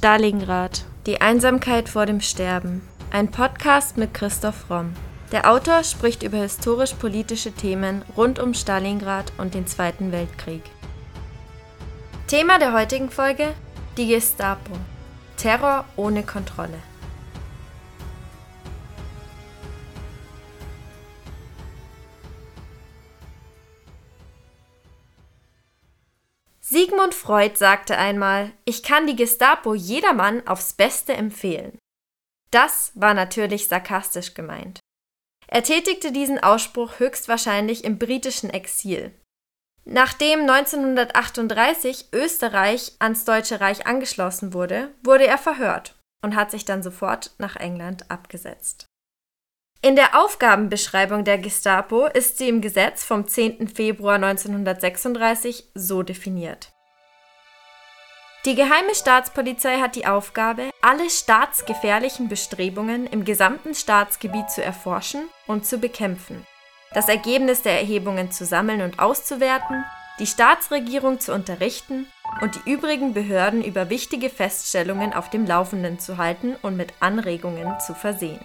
Stalingrad. Die Einsamkeit vor dem Sterben. Ein Podcast mit Christoph Romm. Der Autor spricht über historisch-politische Themen rund um Stalingrad und den Zweiten Weltkrieg. Thema der heutigen Folge: die Gestapo. Terror ohne Kontrolle. Sigmund Freud sagte einmal, ich kann die Gestapo jedermann aufs Beste empfehlen. Das war natürlich sarkastisch gemeint. Er tätigte diesen Ausspruch höchstwahrscheinlich im britischen Exil. Nachdem 1938 Österreich ans Deutsche Reich angeschlossen wurde, wurde er verhört und hat sich dann sofort nach England abgesetzt. In der Aufgabenbeschreibung der Gestapo ist sie im Gesetz vom 10. Februar 1936 so definiert. Die Geheime Staatspolizei hat die Aufgabe, alle staatsgefährlichen Bestrebungen im gesamten Staatsgebiet zu erforschen und zu bekämpfen, das Ergebnis der Erhebungen zu sammeln und auszuwerten, die Staatsregierung zu unterrichten und die übrigen Behörden über wichtige Feststellungen auf dem Laufenden zu halten und mit Anregungen zu versehen.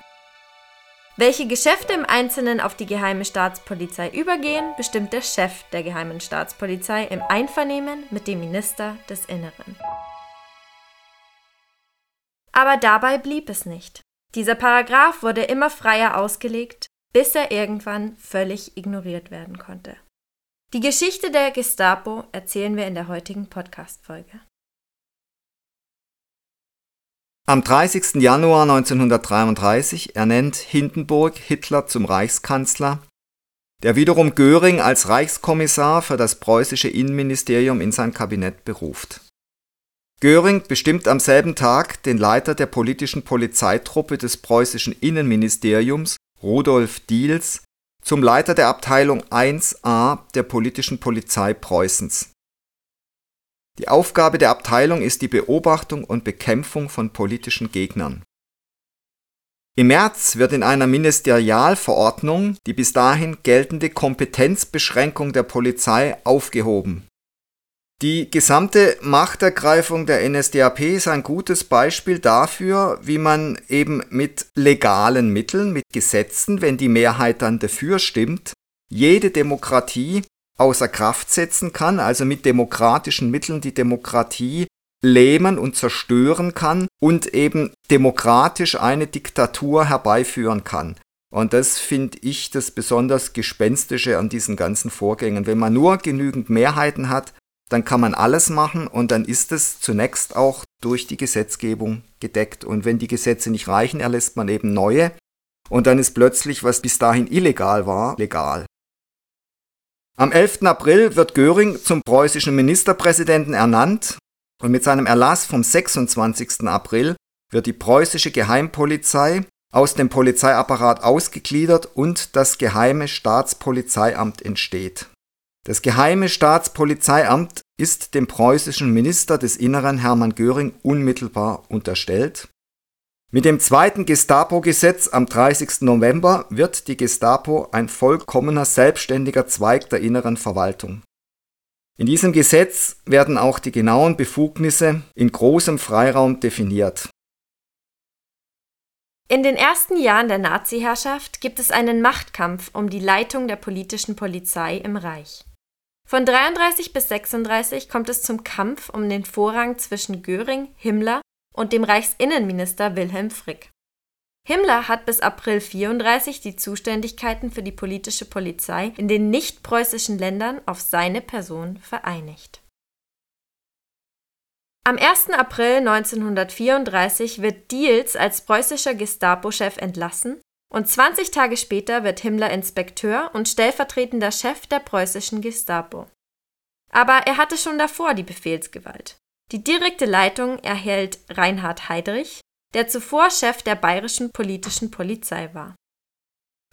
Welche Geschäfte im Einzelnen auf die Geheime Staatspolizei übergehen, bestimmt der Chef der Geheimen Staatspolizei im Einvernehmen mit dem Minister des Inneren. Aber dabei blieb es nicht. Dieser Paragraph wurde immer freier ausgelegt, bis er irgendwann völlig ignoriert werden konnte. Die Geschichte der Gestapo erzählen wir in der heutigen Podcast-Folge. Am 30. Januar 1933 ernennt Hindenburg Hitler zum Reichskanzler, der wiederum Göring als Reichskommissar für das preußische Innenministerium in sein Kabinett beruft. Göring bestimmt am selben Tag den Leiter der politischen Polizeitruppe des preußischen Innenministeriums, Rudolf Diels, zum Leiter der Abteilung 1a der politischen Polizei Preußens die Aufgabe der Abteilung ist die Beobachtung und Bekämpfung von politischen Gegnern. Im März wird in einer Ministerialverordnung die bis dahin geltende Kompetenzbeschränkung der Polizei aufgehoben. Die gesamte Machtergreifung der NSDAP ist ein gutes Beispiel dafür, wie man eben mit legalen Mitteln, mit Gesetzen, wenn die Mehrheit dann dafür stimmt, jede Demokratie außer Kraft setzen kann, also mit demokratischen Mitteln die Demokratie lähmen und zerstören kann und eben demokratisch eine Diktatur herbeiführen kann. Und das finde ich das besonders Gespenstische an diesen ganzen Vorgängen. Wenn man nur genügend Mehrheiten hat, dann kann man alles machen und dann ist es zunächst auch durch die Gesetzgebung gedeckt. Und wenn die Gesetze nicht reichen, erlässt man eben neue. Und dann ist plötzlich, was bis dahin illegal war, legal. Am 11. April wird Göring zum preußischen Ministerpräsidenten ernannt und mit seinem Erlass vom 26. April wird die preußische Geheimpolizei aus dem Polizeiapparat ausgegliedert und das Geheime Staatspolizeiamt entsteht. Das Geheime Staatspolizeiamt ist dem preußischen Minister des Inneren Hermann Göring unmittelbar unterstellt mit dem zweiten Gestapo-Gesetz am 30. November wird die Gestapo ein vollkommener selbstständiger Zweig der inneren Verwaltung. In diesem Gesetz werden auch die genauen Befugnisse in großem Freiraum definiert. In den ersten Jahren der Nazi-Herrschaft gibt es einen Machtkampf um die Leitung der politischen Polizei im Reich. Von 33 bis 36 kommt es zum Kampf um den Vorrang zwischen Göring, Himmler und dem Reichsinnenminister Wilhelm Frick. Himmler hat bis April 34 die Zuständigkeiten für die politische Polizei in den nicht-preußischen Ländern auf seine Person vereinigt. Am 1. April 1934 wird Diels als preußischer Gestapo-Chef entlassen und 20 Tage später wird Himmler Inspekteur und stellvertretender Chef der preußischen Gestapo. Aber er hatte schon davor die Befehlsgewalt. Die direkte Leitung erhält Reinhard Heydrich, der zuvor Chef der bayerischen politischen Polizei war.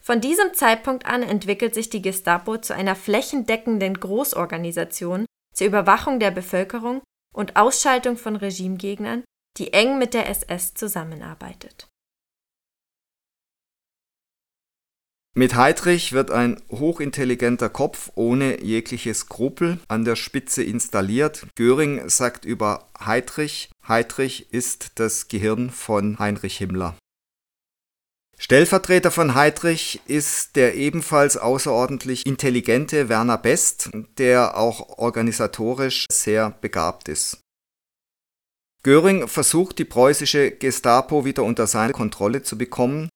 Von diesem Zeitpunkt an entwickelt sich die Gestapo zu einer flächendeckenden Großorganisation zur Überwachung der Bevölkerung und Ausschaltung von Regimegegnern, die eng mit der SS zusammenarbeitet Mit Heydrich wird ein hochintelligenter Kopf ohne jegliche Skrupel an der Spitze installiert. Göring sagt über Heydrich, Heydrich ist das Gehirn von Heinrich Himmler. Stellvertreter von Heydrich ist der ebenfalls außerordentlich intelligente Werner Best, der auch organisatorisch sehr begabt ist. Göring versucht die preußische Gestapo wieder unter seine Kontrolle zu bekommen,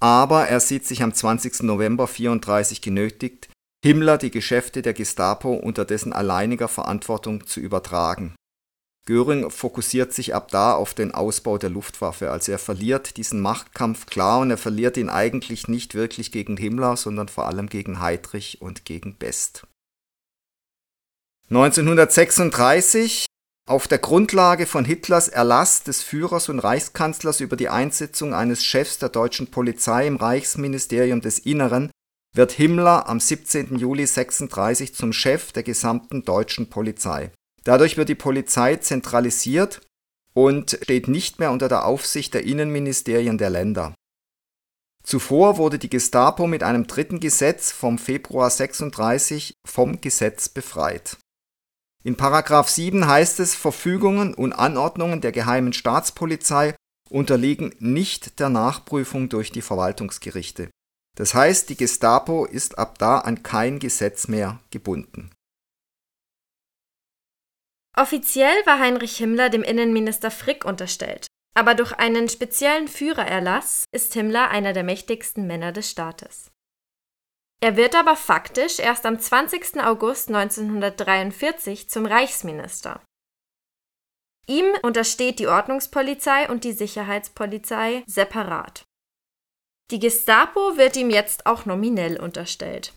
aber er sieht sich am 20. November 34 genötigt, Himmler die Geschäfte der Gestapo unter dessen alleiniger Verantwortung zu übertragen. Göring fokussiert sich ab da auf den Ausbau der Luftwaffe, also er verliert diesen Machtkampf klar und er verliert ihn eigentlich nicht wirklich gegen Himmler, sondern vor allem gegen Heydrich und gegen Best. 1936 auf der Grundlage von Hitlers Erlass des Führers und Reichskanzlers über die Einsetzung eines Chefs der deutschen Polizei im Reichsministerium des Inneren wird Himmler am 17. Juli 1936 zum Chef der gesamten deutschen Polizei. Dadurch wird die Polizei zentralisiert und steht nicht mehr unter der Aufsicht der Innenministerien der Länder. Zuvor wurde die Gestapo mit einem dritten Gesetz vom Februar 36 vom Gesetz befreit. In Paragraph 7 heißt es, Verfügungen und Anordnungen der geheimen Staatspolizei unterliegen nicht der Nachprüfung durch die Verwaltungsgerichte. Das heißt, die Gestapo ist ab da an kein Gesetz mehr gebunden. Offiziell war Heinrich Himmler dem Innenminister Frick unterstellt, aber durch einen speziellen Führererlass ist Himmler einer der mächtigsten Männer des Staates. Er wird aber faktisch erst am 20. August 1943 zum Reichsminister. Ihm untersteht die Ordnungspolizei und die Sicherheitspolizei separat. Die Gestapo wird ihm jetzt auch nominell unterstellt.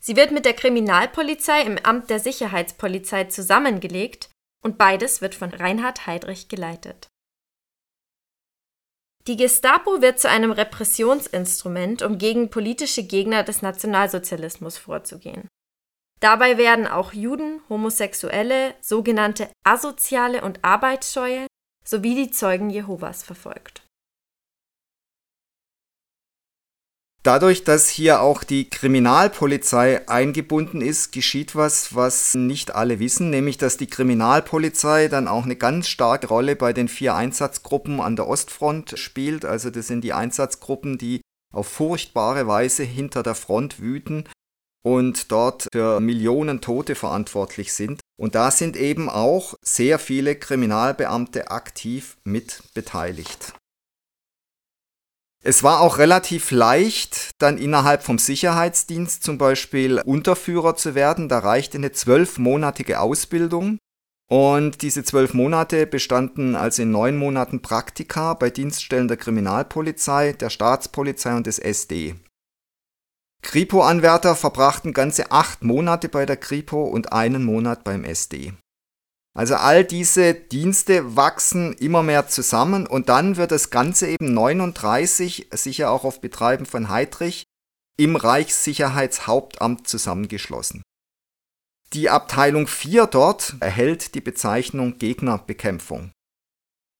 Sie wird mit der Kriminalpolizei im Amt der Sicherheitspolizei zusammengelegt und beides wird von Reinhard Heydrich geleitet. Die Gestapo wird zu einem Repressionsinstrument, um gegen politische Gegner des Nationalsozialismus vorzugehen. Dabei werden auch Juden, Homosexuelle, sogenannte Asoziale und Arbeitsscheue sowie die Zeugen Jehovas verfolgt. Dadurch, dass hier auch die Kriminalpolizei eingebunden ist, geschieht was, was nicht alle wissen, nämlich dass die Kriminalpolizei dann auch eine ganz starke Rolle bei den vier Einsatzgruppen an der Ostfront spielt. Also das sind die Einsatzgruppen, die auf furchtbare Weise hinter der Front wüten und dort für Millionen Tote verantwortlich sind. Und da sind eben auch sehr viele Kriminalbeamte aktiv mit beteiligt. Es war auch relativ leicht, dann innerhalb vom Sicherheitsdienst zum Beispiel Unterführer zu werden. Da reichte eine zwölfmonatige Ausbildung. Und diese zwölf Monate bestanden also in neun Monaten Praktika bei Dienststellen der Kriminalpolizei, der Staatspolizei und des SD. Kripo-Anwärter verbrachten ganze acht Monate bei der Kripo und einen Monat beim SD. Also all diese Dienste wachsen immer mehr zusammen und dann wird das Ganze eben 39, sicher auch auf Betreiben von Heydrich, im Reichssicherheitshauptamt zusammengeschlossen. Die Abteilung 4 dort erhält die Bezeichnung Gegnerbekämpfung.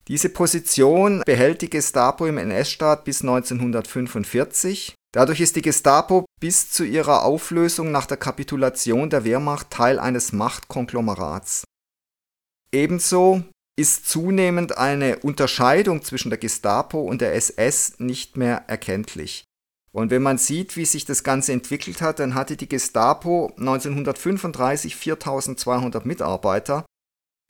Diese Position behält die Gestapo im NS-Staat bis 1945. Dadurch ist die Gestapo bis zu ihrer Auflösung nach der Kapitulation der Wehrmacht Teil eines Machtkonglomerats. Ebenso ist zunehmend eine Unterscheidung zwischen der Gestapo und der SS nicht mehr erkenntlich. Und wenn man sieht, wie sich das Ganze entwickelt hat, dann hatte die Gestapo 1935 4200 Mitarbeiter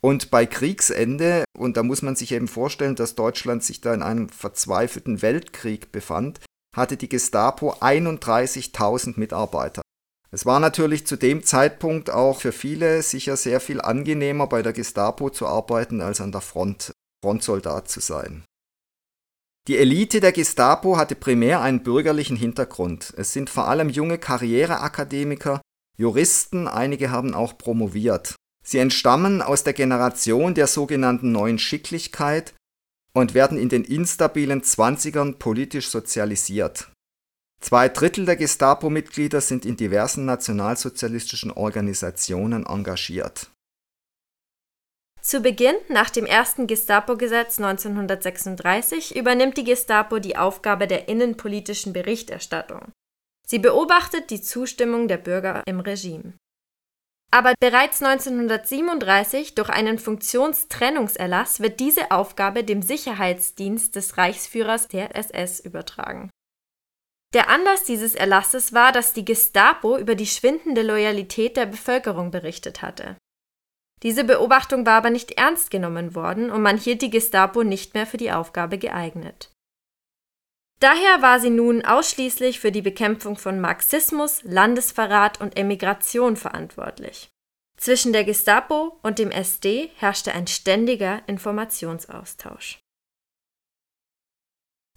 und bei Kriegsende, und da muss man sich eben vorstellen, dass Deutschland sich da in einem verzweifelten Weltkrieg befand, hatte die Gestapo 31.000 Mitarbeiter. Es war natürlich zu dem Zeitpunkt auch für viele sicher sehr viel angenehmer, bei der Gestapo zu arbeiten, als an der Front Frontsoldat zu sein. Die Elite der Gestapo hatte primär einen bürgerlichen Hintergrund. Es sind vor allem junge Karriereakademiker, Juristen, einige haben auch promoviert. Sie entstammen aus der Generation der sogenannten neuen Schicklichkeit und werden in den instabilen Zwanzigern politisch sozialisiert. Zwei Drittel der Gestapo-Mitglieder sind in diversen nationalsozialistischen Organisationen engagiert. Zu Beginn, nach dem ersten Gestapo-Gesetz 1936, übernimmt die Gestapo die Aufgabe der innenpolitischen Berichterstattung. Sie beobachtet die Zustimmung der Bürger im Regime. Aber bereits 1937 durch einen Funktionstrennungserlass wird diese Aufgabe dem Sicherheitsdienst des Reichsführers der SS übertragen. Der Anlass dieses Erlasses war, dass die Gestapo über die schwindende Loyalität der Bevölkerung berichtet hatte. Diese Beobachtung war aber nicht ernst genommen worden und man hielt die Gestapo nicht mehr für die Aufgabe geeignet. Daher war sie nun ausschließlich für die Bekämpfung von Marxismus, Landesverrat und Emigration verantwortlich. Zwischen der Gestapo und dem SD herrschte ein ständiger Informationsaustausch.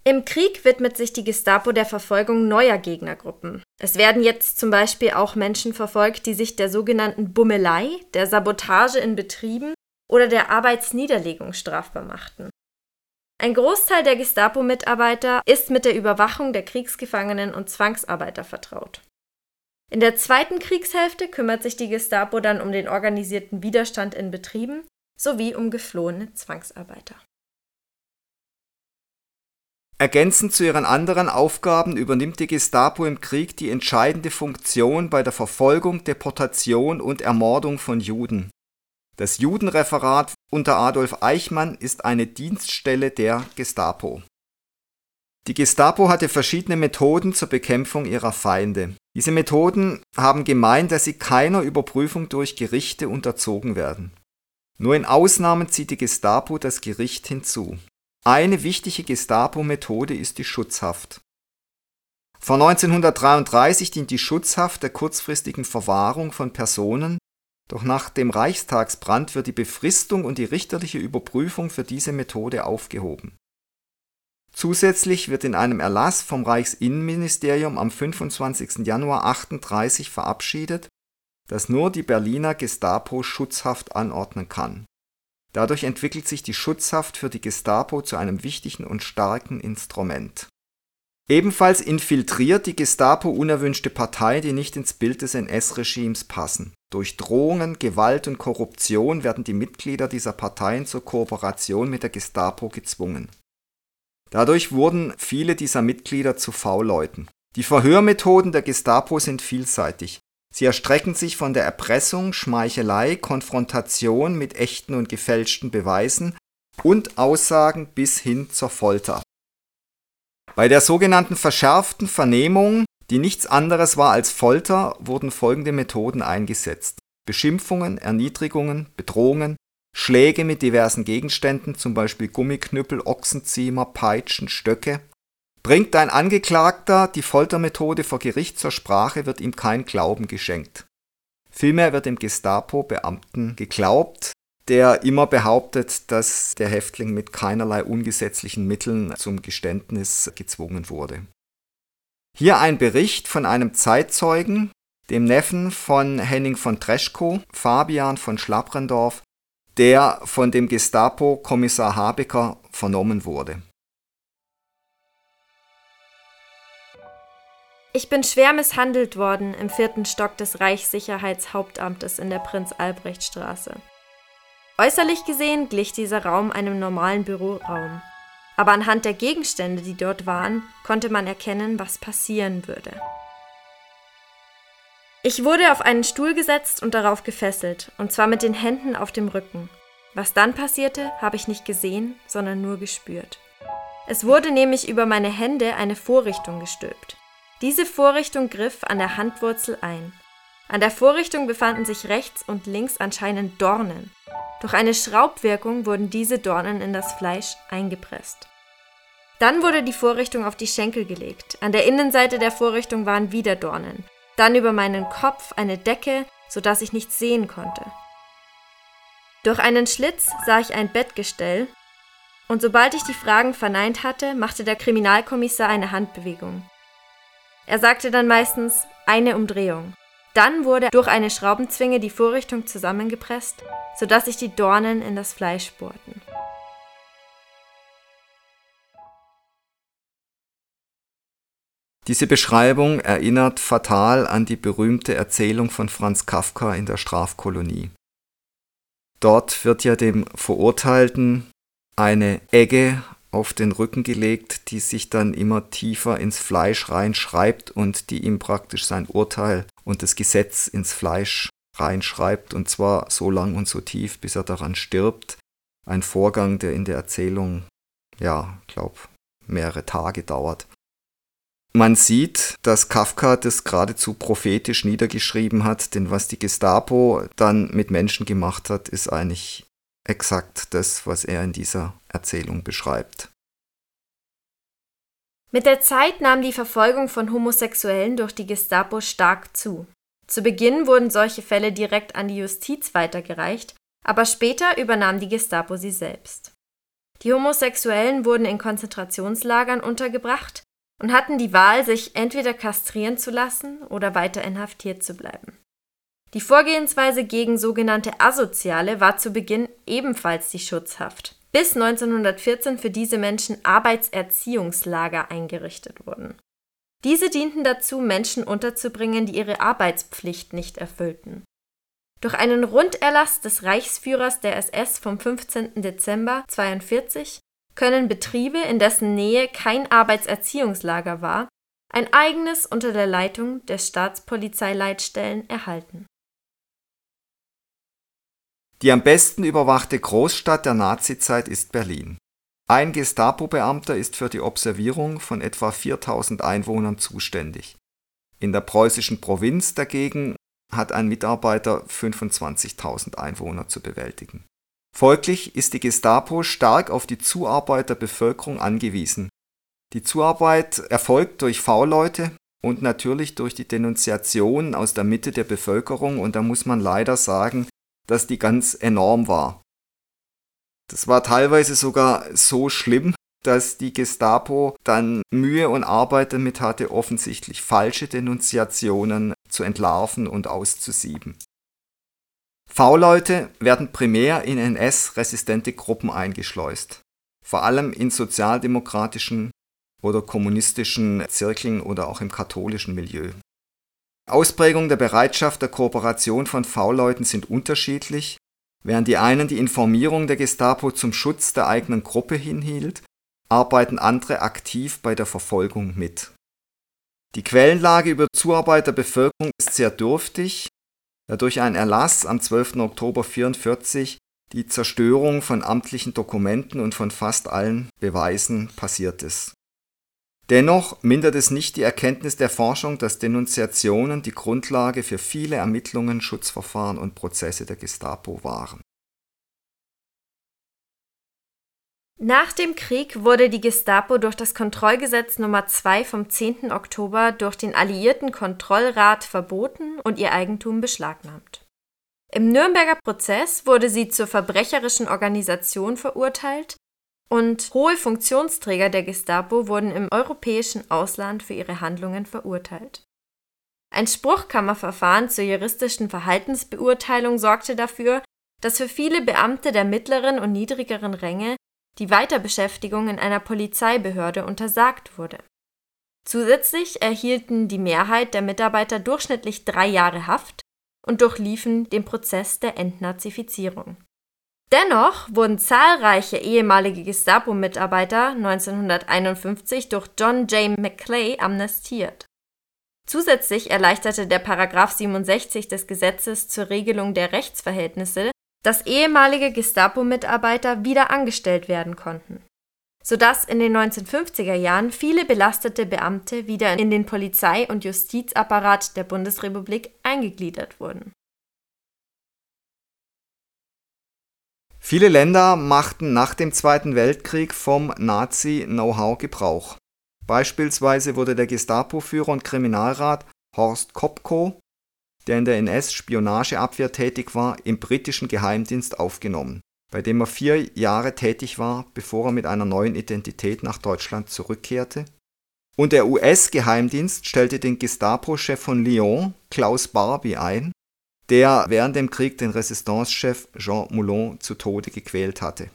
Im Krieg widmet sich die Gestapo der Verfolgung neuer Gegnergruppen. Es werden jetzt zum Beispiel auch Menschen verfolgt, die sich der sogenannten Bummelei, der Sabotage in Betrieben oder der Arbeitsniederlegung strafbar machten. Ein Großteil der Gestapo-Mitarbeiter ist mit der Überwachung der Kriegsgefangenen und Zwangsarbeiter vertraut. In der zweiten Kriegshälfte kümmert sich die Gestapo dann um den organisierten Widerstand in Betrieben sowie um geflohene Zwangsarbeiter. Ergänzend zu ihren anderen Aufgaben übernimmt die Gestapo im Krieg die entscheidende Funktion bei der Verfolgung, Deportation und Ermordung von Juden. Das Judenreferat unter Adolf Eichmann ist eine Dienststelle der Gestapo. Die Gestapo hatte verschiedene Methoden zur Bekämpfung ihrer Feinde. Diese Methoden haben gemeint, dass sie keiner Überprüfung durch Gerichte unterzogen werden. Nur in Ausnahmen zieht die Gestapo das Gericht hinzu. Eine wichtige Gestapo-Methode ist die Schutzhaft. Vor 1933 dient die Schutzhaft der kurzfristigen Verwahrung von Personen, doch nach dem Reichstagsbrand wird die Befristung und die richterliche Überprüfung für diese Methode aufgehoben. Zusätzlich wird in einem Erlass vom Reichsinnenministerium am 25. Januar 1938 verabschiedet, dass nur die Berliner Gestapo Schutzhaft anordnen kann. Dadurch entwickelt sich die Schutzhaft für die Gestapo zu einem wichtigen und starken Instrument Ebenfalls infiltriert die Gestapo unerwünschte Parteien, die nicht ins Bild des NS-Regimes passen. Durch Drohungen, Gewalt und Korruption werden die Mitglieder dieser Parteien zur Kooperation mit der Gestapo gezwungen. Dadurch wurden viele dieser Mitglieder zu V-Leuten. Die Verhörmethoden der Gestapo sind vielseitig. Sie erstrecken sich von der Erpressung, Schmeichelei, Konfrontation mit echten und gefälschten Beweisen und Aussagen bis hin zur Folter bei der sogenannten verschärften Vernehmung, die nichts anderes war als Folter, wurden folgende Methoden eingesetzt: Beschimpfungen, Erniedrigungen, Bedrohungen, Schläge mit diversen Gegenständen (zum Beispiel Gummiknüppel, Ochsenziemer, Peitschen, Stöcke). Bringt ein Angeklagter die Foltermethode vor Gericht zur Sprache, wird ihm kein Glauben geschenkt. Vielmehr wird dem Gestapo-Beamten geglaubt der immer behauptet, dass der Häftling mit keinerlei ungesetzlichen Mitteln zum Geständnis gezwungen wurde. Hier ein Bericht von einem Zeitzeugen, dem Neffen von Henning von Treschko, Fabian von Schlabrendorf, der von dem Gestapo-Kommissar Habecker vernommen wurde. Ich bin schwer misshandelt worden im vierten Stock des Reichssicherheitshauptamtes in der Prinz-Albrecht-Straße. Äußerlich gesehen glich dieser Raum einem normalen Büroraum. Aber anhand der Gegenstände, die dort waren, konnte man erkennen, was passieren würde. Ich wurde auf einen Stuhl gesetzt und darauf gefesselt, und zwar mit den Händen auf dem Rücken. Was dann passierte, habe ich nicht gesehen, sondern nur gespürt. Es wurde nämlich über meine Hände eine Vorrichtung gestülpt. Diese Vorrichtung griff an der Handwurzel ein. An der Vorrichtung befanden sich rechts und links anscheinend Dornen. Durch eine Schraubwirkung wurden diese Dornen in das Fleisch eingepresst. Dann wurde die Vorrichtung auf die Schenkel gelegt. An der Innenseite der Vorrichtung waren wieder Dornen. Dann über meinen Kopf eine Decke, sodass ich nichts sehen konnte. Durch einen Schlitz sah ich ein Bettgestell, und sobald ich die Fragen verneint hatte, machte der Kriminalkommissar eine Handbewegung. Er sagte dann meistens eine Umdrehung. Dann wurde durch eine Schraubenzwinge die Vorrichtung zusammengepresst, sodass sich die Dornen in das Fleisch bohrten. Diese Beschreibung erinnert fatal an die berühmte Erzählung von Franz Kafka in der Strafkolonie. Dort wird ja dem Verurteilten eine Egge auf den Rücken gelegt, die sich dann immer tiefer ins Fleisch reinschreibt und die ihm praktisch sein Urteil und das Gesetz ins Fleisch reinschreibt, und zwar so lang und so tief, bis er daran stirbt. Ein Vorgang, der in der Erzählung, ja, glaub, mehrere Tage dauert. Man sieht, dass Kafka das geradezu prophetisch niedergeschrieben hat, denn was die Gestapo dann mit Menschen gemacht hat, ist eigentlich exakt das, was er in dieser Erzählung beschreibt. Mit der Zeit nahm die Verfolgung von Homosexuellen durch die Gestapo stark zu. Zu Beginn wurden solche Fälle direkt an die Justiz weitergereicht, aber später übernahm die Gestapo sie selbst. Die Homosexuellen wurden in Konzentrationslagern untergebracht und hatten die Wahl, sich entweder kastrieren zu lassen oder weiter inhaftiert zu bleiben. Die Vorgehensweise gegen sogenannte Asoziale war zu Beginn ebenfalls die Schutzhaft, bis 1914 für diese Menschen Arbeitserziehungslager eingerichtet wurden. Diese dienten dazu, Menschen unterzubringen, die ihre Arbeitspflicht nicht erfüllten. Durch einen Runderlass des Reichsführers der SS vom 15. Dezember 1942 können Betriebe, in dessen Nähe kein Arbeitserziehungslager war, ein eigenes unter der Leitung der Staatspolizeileitstellen erhalten. Die am besten überwachte Großstadt der Nazizeit ist Berlin. Ein Gestapo-Beamter ist für die Observierung von etwa 4000 Einwohnern zuständig. In der preußischen Provinz dagegen hat ein Mitarbeiter 25.000 Einwohner zu bewältigen Folglich ist die Gestapo stark auf die Zuarbeit der Bevölkerung angewiesen. Die Zuarbeit erfolgt durch V-Leute und natürlich durch die Denunziation aus der Mitte der Bevölkerung und da muss man leider sagen, dass die ganz enorm war. Das war teilweise sogar so schlimm, dass die Gestapo dann Mühe und Arbeit damit hatte, offensichtlich falsche Denunziationen zu entlarven und auszusieben. V-Leute werden primär in NS-resistente Gruppen eingeschleust, vor allem in sozialdemokratischen oder kommunistischen Zirkeln oder auch im katholischen Milieu. Ausprägung der Bereitschaft der Kooperation von V-Leuten sind unterschiedlich, während die einen die Informierung der Gestapo zum Schutz der eigenen Gruppe hinhielt, arbeiten andere aktiv bei der Verfolgung mit. Die Quellenlage über Zuarbeit der Bevölkerung ist sehr dürftig da durch einen Erlass am 12. Oktober 1944 die Zerstörung von amtlichen Dokumenten und von fast allen Beweisen passiert ist. Dennoch mindert es nicht die Erkenntnis der Forschung, dass Denunziationen die Grundlage für viele Ermittlungen, Schutzverfahren und Prozesse der Gestapo waren Nach dem Krieg wurde die Gestapo durch das Kontrollgesetz Nummer 2 vom 10. Oktober durch den Alliierten Kontrollrat verboten und ihr Eigentum beschlagnahmt. Im Nürnberger Prozess wurde sie zur verbrecherischen Organisation verurteilt und hohe Funktionsträger der Gestapo wurden im europäischen Ausland für ihre Handlungen verurteilt. Ein Spruchkammerverfahren zur juristischen Verhaltensbeurteilung sorgte dafür, dass für viele Beamte der mittleren und niedrigeren Ränge die Weiterbeschäftigung in einer Polizeibehörde untersagt wurde. Zusätzlich erhielten die Mehrheit der Mitarbeiter durchschnittlich drei Jahre Haft und durchliefen den Prozess der Entnazifizierung. Dennoch wurden zahlreiche ehemalige Gestapo-Mitarbeiter 1951 durch John J. McClay amnestiert. Zusätzlich erleichterte der Paragraph 67 des Gesetzes zur Regelung der Rechtsverhältnisse dass ehemalige Gestapo-Mitarbeiter wieder angestellt werden konnten, sodass in den 1950er Jahren viele belastete Beamte wieder in den Polizei- und Justizapparat der Bundesrepublik eingegliedert wurden. Viele Länder machten nach dem Zweiten Weltkrieg vom Nazi-Know-how Gebrauch. Beispielsweise wurde der Gestapo-Führer und Kriminalrat Horst Kopko der in der NS-Spionageabwehr tätig war, im britischen Geheimdienst aufgenommen, bei dem er vier Jahre tätig war, bevor er mit einer neuen Identität nach Deutschland zurückkehrte. Und der US-Geheimdienst stellte den Gestapo-Chef von Lyon, Klaus Barbie, ein, der während dem Krieg den Resistance-Chef Jean Moulon zu Tode gequält hatte.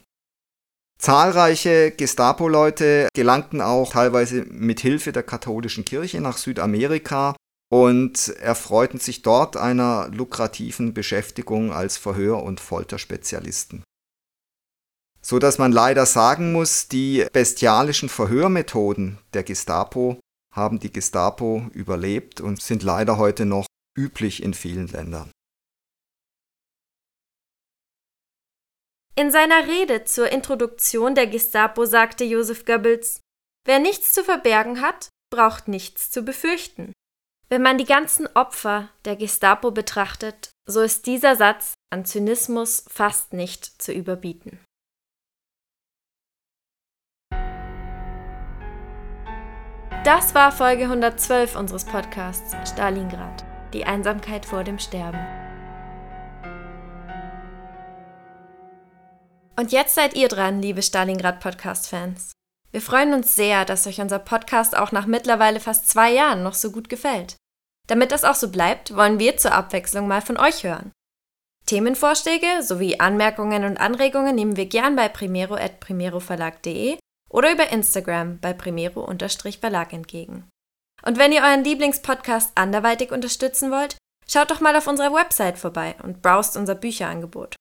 Zahlreiche Gestapo-Leute gelangten auch teilweise mit Hilfe der katholischen Kirche nach Südamerika und erfreuten sich dort einer lukrativen Beschäftigung als Verhör- und Folterspezialisten. So dass man leider sagen muss, die bestialischen Verhörmethoden der Gestapo haben die Gestapo überlebt und sind leider heute noch üblich in vielen Ländern. In seiner Rede zur Introduktion der Gestapo sagte Joseph Goebbels, Wer nichts zu verbergen hat, braucht nichts zu befürchten. Wenn man die ganzen Opfer der Gestapo betrachtet, so ist dieser Satz an Zynismus fast nicht zu überbieten. Das war Folge 112 unseres Podcasts Stalingrad, die Einsamkeit vor dem Sterben. Und jetzt seid ihr dran, liebe Stalingrad Podcast-Fans. Wir freuen uns sehr, dass euch unser Podcast auch nach mittlerweile fast zwei Jahren noch so gut gefällt. Damit das auch so bleibt, wollen wir zur Abwechslung mal von euch hören. Themenvorschläge sowie Anmerkungen und Anregungen nehmen wir gern bei primero.primeroverlag.de oder über Instagram bei primero-verlag entgegen. Und wenn ihr euren Lieblingspodcast anderweitig unterstützen wollt, schaut doch mal auf unserer Website vorbei und browst unser Bücherangebot.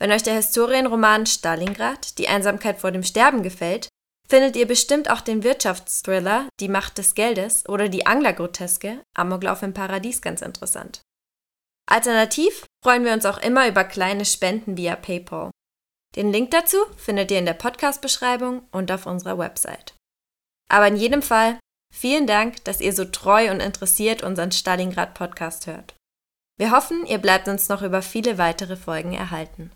Wenn euch der Historienroman Stalingrad, die Einsamkeit vor dem Sterben gefällt, findet ihr bestimmt auch den Wirtschaftsthriller Die Macht des Geldes oder die Anglergroteske Amoklauf im Paradies ganz interessant. Alternativ freuen wir uns auch immer über kleine Spenden via PayPal. Den Link dazu findet ihr in der Podcast-Beschreibung und auf unserer Website. Aber in jedem Fall vielen Dank, dass ihr so treu und interessiert unseren Stalingrad-Podcast hört. Wir hoffen, ihr bleibt uns noch über viele weitere Folgen erhalten.